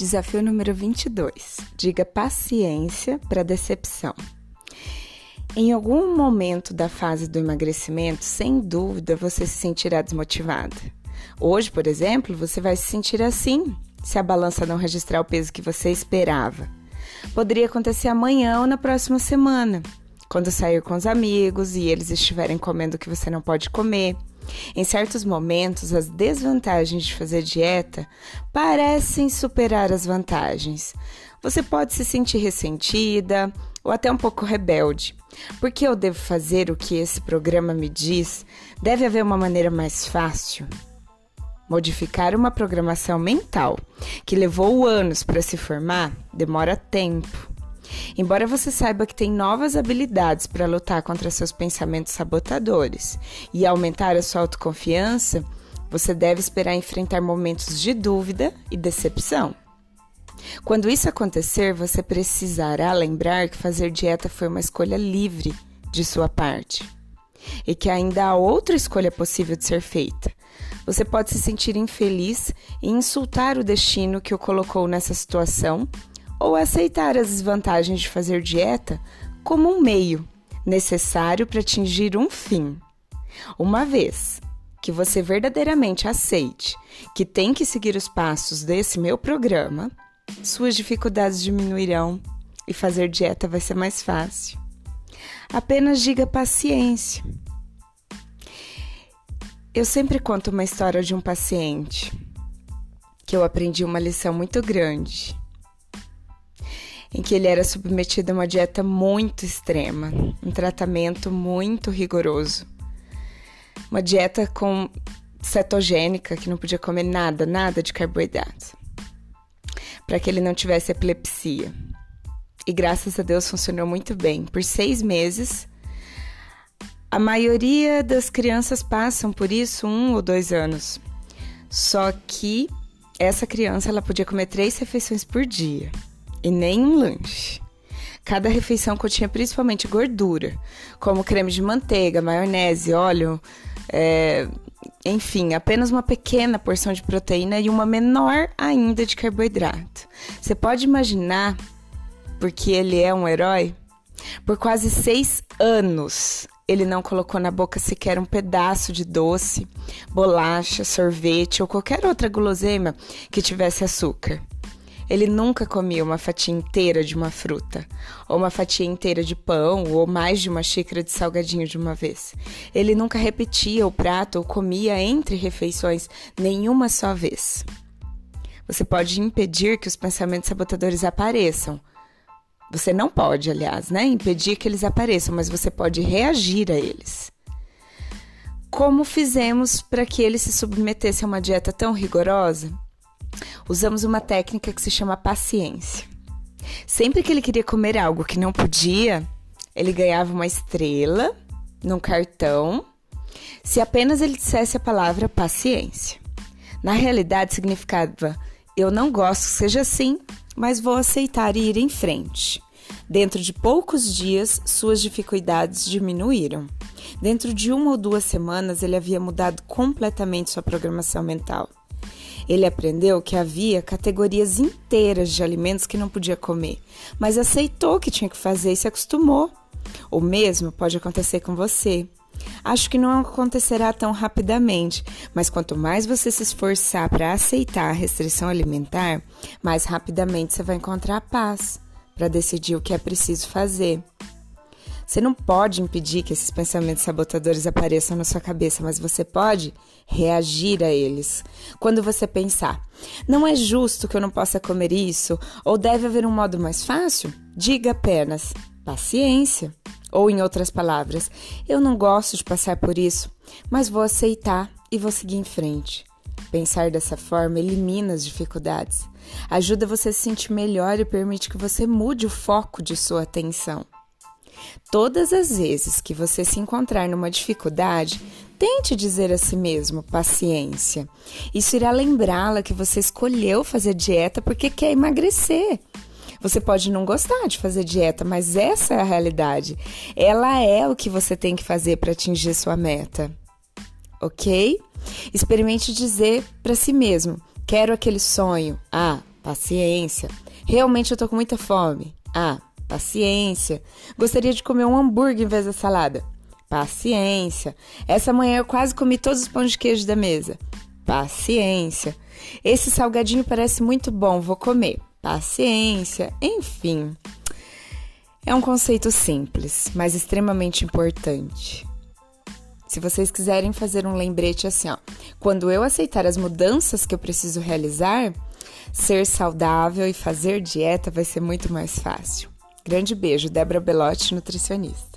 Desafio número 22. Diga paciência para decepção. Em algum momento da fase do emagrecimento, sem dúvida, você se sentirá desmotivada. Hoje, por exemplo, você vai se sentir assim se a balança não registrar o peso que você esperava. Poderia acontecer amanhã ou na próxima semana, quando sair com os amigos e eles estiverem comendo o que você não pode comer em certos momentos, as desvantagens de fazer dieta parecem superar as vantagens. Você pode se sentir ressentida ou até um pouco rebelde. Por que eu devo fazer o que esse programa me diz? Deve haver uma maneira mais fácil. Modificar uma programação mental que levou anos para se formar demora tempo. Embora você saiba que tem novas habilidades para lutar contra seus pensamentos sabotadores e aumentar a sua autoconfiança, você deve esperar enfrentar momentos de dúvida e decepção. Quando isso acontecer, você precisará lembrar que fazer dieta foi uma escolha livre de sua parte e que ainda há outra escolha possível de ser feita. Você pode se sentir infeliz e insultar o destino que o colocou nessa situação ou aceitar as desvantagens de fazer dieta como um meio necessário para atingir um fim. Uma vez que você verdadeiramente aceite que tem que seguir os passos desse meu programa, suas dificuldades diminuirão e fazer dieta vai ser mais fácil. Apenas diga paciência. Eu sempre conto uma história de um paciente que eu aprendi uma lição muito grande em que ele era submetido a uma dieta muito extrema, um tratamento muito rigoroso. Uma dieta com cetogênica, que não podia comer nada, nada de carboidrato, para que ele não tivesse epilepsia. E graças a Deus funcionou muito bem. Por seis meses, a maioria das crianças passam por isso um ou dois anos. Só que essa criança ela podia comer três refeições por dia e nem um lanche. Cada refeição continha principalmente gordura, como creme de manteiga, maionese, óleo, é, enfim, apenas uma pequena porção de proteína e uma menor ainda de carboidrato. Você pode imaginar, porque ele é um herói, por quase seis anos ele não colocou na boca sequer um pedaço de doce, bolacha, sorvete ou qualquer outra guloseima que tivesse açúcar. Ele nunca comia uma fatia inteira de uma fruta, ou uma fatia inteira de pão, ou mais de uma xícara de salgadinho de uma vez. Ele nunca repetia o prato ou comia entre refeições nenhuma só vez. Você pode impedir que os pensamentos sabotadores apareçam. Você não pode, aliás, né, impedir que eles apareçam, mas você pode reagir a eles. Como fizemos para que ele se submetesse a uma dieta tão rigorosa? Usamos uma técnica que se chama paciência. Sempre que ele queria comer algo que não podia, ele ganhava uma estrela num cartão se apenas ele dissesse a palavra paciência. Na realidade, significava: eu não gosto que seja assim, mas vou aceitar e ir em frente. Dentro de poucos dias, suas dificuldades diminuíram. Dentro de uma ou duas semanas, ele havia mudado completamente sua programação mental. Ele aprendeu que havia categorias inteiras de alimentos que não podia comer, mas aceitou que tinha que fazer e se acostumou. O mesmo pode acontecer com você. Acho que não acontecerá tão rapidamente, mas quanto mais você se esforçar para aceitar a restrição alimentar, mais rapidamente você vai encontrar a paz para decidir o que é preciso fazer. Você não pode impedir que esses pensamentos sabotadores apareçam na sua cabeça, mas você pode reagir a eles. Quando você pensar, não é justo que eu não possa comer isso, ou deve haver um modo mais fácil, diga apenas paciência. Ou, em outras palavras, eu não gosto de passar por isso, mas vou aceitar e vou seguir em frente. Pensar dessa forma elimina as dificuldades, ajuda você a se sentir melhor e permite que você mude o foco de sua atenção. Todas as vezes que você se encontrar numa dificuldade, tente dizer a si mesmo paciência. Isso irá lembrá-la que você escolheu fazer dieta porque quer emagrecer. Você pode não gostar de fazer dieta, mas essa é a realidade. Ela é o que você tem que fazer para atingir sua meta. Ok? Experimente dizer para si mesmo: quero aquele sonho. Ah, Paciência. Realmente eu tô com muita fome. Ah, paciência. Gostaria de comer um hambúrguer em vez da salada. Paciência. Essa manhã eu quase comi todos os pães de queijo da mesa. Paciência. Esse salgadinho parece muito bom, vou comer. Paciência. Enfim. É um conceito simples, mas extremamente importante. Se vocês quiserem fazer um lembrete assim, ó, quando eu aceitar as mudanças que eu preciso realizar, ser saudável e fazer dieta vai ser muito mais fácil. Grande beijo, Débora Belotti, nutricionista.